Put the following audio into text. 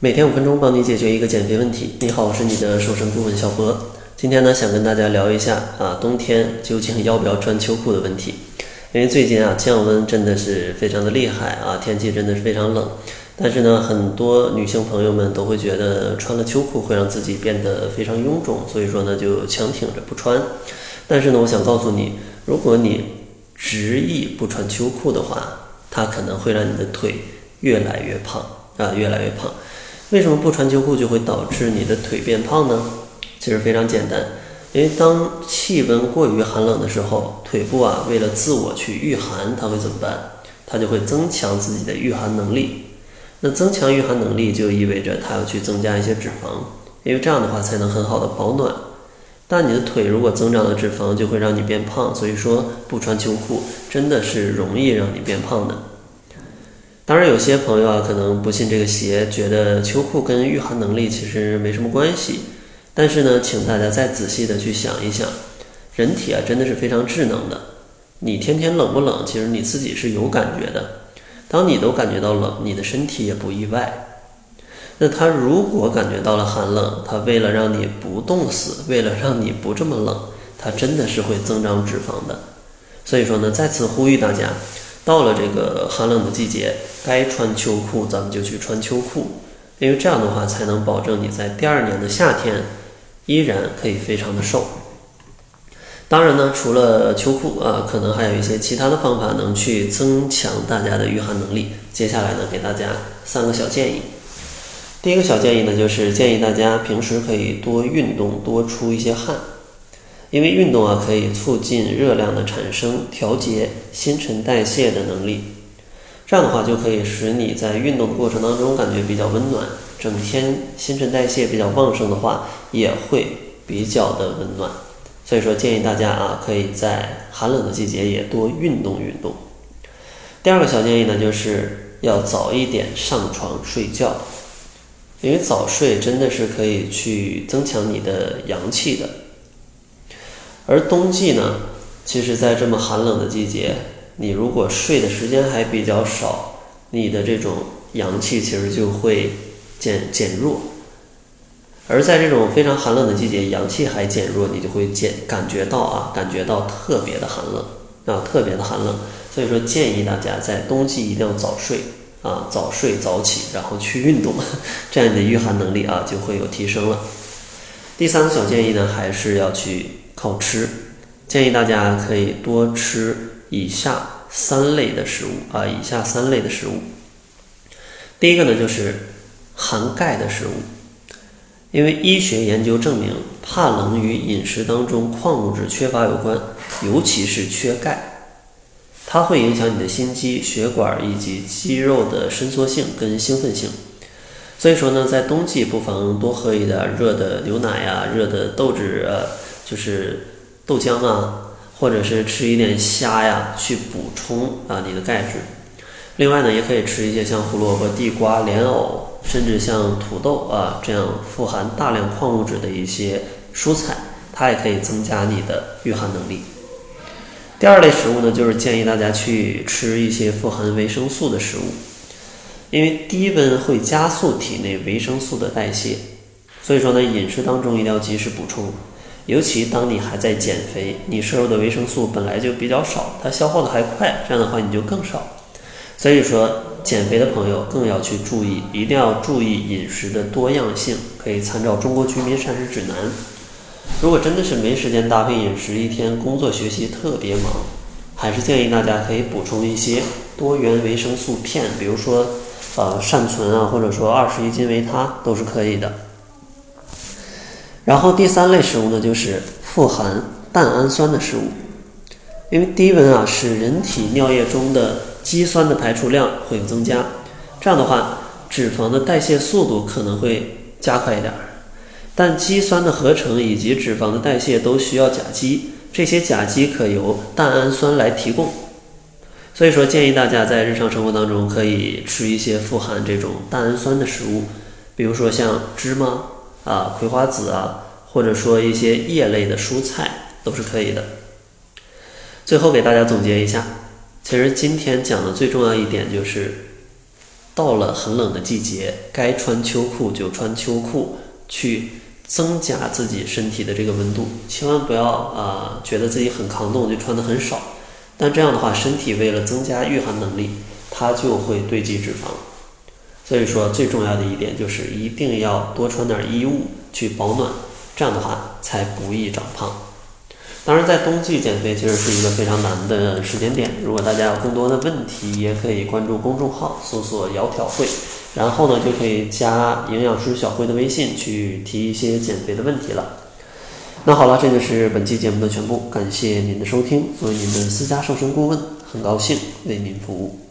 每天五分钟，帮你解决一个减肥问题。你好，我是你的瘦身顾问小博。今天呢，想跟大家聊一下啊，冬天究竟要不要穿秋裤的问题。因为最近啊，降温真的是非常的厉害啊，天气真的是非常冷。但是呢，很多女性朋友们都会觉得穿了秋裤会让自己变得非常臃肿，所以说呢，就强挺着不穿。但是呢，我想告诉你，如果你执意不穿秋裤的话，它可能会让你的腿越来越胖啊，越来越胖。为什么不穿秋裤就会导致你的腿变胖呢？其实非常简单，因为当气温过于寒冷的时候，腿部啊为了自我去御寒，它会怎么办？它就会增强自己的御寒能力。那增强御寒能力就意味着它要去增加一些脂肪，因为这样的话才能很好的保暖。但你的腿如果增长了脂肪，就会让你变胖。所以说不穿秋裤真的是容易让你变胖的。当然，有些朋友啊，可能不信这个邪，觉得秋裤跟御寒能力其实没什么关系。但是呢，请大家再仔细的去想一想，人体啊真的是非常智能的。你天天冷不冷，其实你自己是有感觉的。当你都感觉到冷，你的身体也不意外。那他如果感觉到了寒冷，他为了让你不冻死，为了让你不这么冷，他真的是会增长脂肪的。所以说呢，再次呼吁大家。到了这个寒冷的季节，该穿秋裤咱们就去穿秋裤，因为这样的话才能保证你在第二年的夏天依然可以非常的瘦。当然呢，除了秋裤啊，可能还有一些其他的方法能去增强大家的御寒能力。接下来呢，给大家三个小建议。第一个小建议呢，就是建议大家平时可以多运动，多出一些汗。因为运动啊，可以促进热量的产生，调节新陈代谢的能力。这样的话，就可以使你在运动的过程当中感觉比较温暖。整天新陈代谢比较旺盛的话，也会比较的温暖。所以说，建议大家啊，可以在寒冷的季节也多运动运动。第二个小建议呢，就是要早一点上床睡觉，因为早睡真的是可以去增强你的阳气的。而冬季呢，其实，在这么寒冷的季节，你如果睡的时间还比较少，你的这种阳气其实就会减减弱。而在这种非常寒冷的季节，阳气还减弱，你就会减感觉到啊，感觉到特别的寒冷啊，特别的寒冷。所以说，建议大家在冬季一定要早睡啊，早睡早起，然后去运动，这样你的御寒能力啊就会有提升了。第三个小建议呢，还是要去。靠吃，建议大家可以多吃以下三类的食物啊，以下三类的食物。第一个呢，就是含钙的食物，因为医学研究证明，怕冷与饮食当中矿物质缺乏有关，尤其是缺钙，它会影响你的心肌、血管以及肌肉的伸缩性跟兴奋性。所以说呢，在冬季不妨多喝一点热的牛奶呀，热的豆汁啊。就是豆浆啊，或者是吃一点虾呀，去补充啊你的钙质。另外呢，也可以吃一些像胡萝卜、地瓜、莲藕，甚至像土豆啊这样富含大量矿物质的一些蔬菜，它也可以增加你的御寒能力。第二类食物呢，就是建议大家去吃一些富含维生素的食物，因为低温会加速体内维生素的代谢，所以说呢，饮食当中一定要及时补充。尤其当你还在减肥，你摄入的维生素本来就比较少，它消耗的还快，这样的话你就更少。所以说，减肥的朋友更要去注意，一定要注意饮食的多样性，可以参照《中国居民膳食指南》。如果真的是没时间搭配饮食，一天工作学习特别忙，还是建议大家可以补充一些多元维生素片，比如说呃善存啊，或者说二十一金维他都是可以的。然后第三类食物呢，就是富含蛋氨酸的食物，因为低温啊，使人体尿液中的肌酸的排出量会有增加，这样的话，脂肪的代谢速度可能会加快一点。但肌酸的合成以及脂肪的代谢都需要甲基，这些甲基可由蛋氨酸来提供。所以说，建议大家在日常生活当中可以吃一些富含这种蛋氨酸的食物，比如说像芝麻。啊，葵花籽啊，或者说一些叶类的蔬菜都是可以的。最后给大家总结一下，其实今天讲的最重要一点就是，到了很冷的季节，该穿秋裤就穿秋裤，去增加自己身体的这个温度。千万不要啊，觉得自己很抗冻就穿的很少。但这样的话，身体为了增加御寒能力，它就会堆积脂肪。所以说，最重要的一点就是一定要多穿点衣物去保暖，这样的话才不易长胖。当然，在冬季减肥其实是一个非常难的时间点。如果大家有更多的问题，也可以关注公众号，搜索“窈窕会”，然后呢就可以加营养师小辉的微信去提一些减肥的问题了。那好了，这就是本期节目的全部，感谢您的收听。作为您的私家瘦身顾问，很高兴为您服务。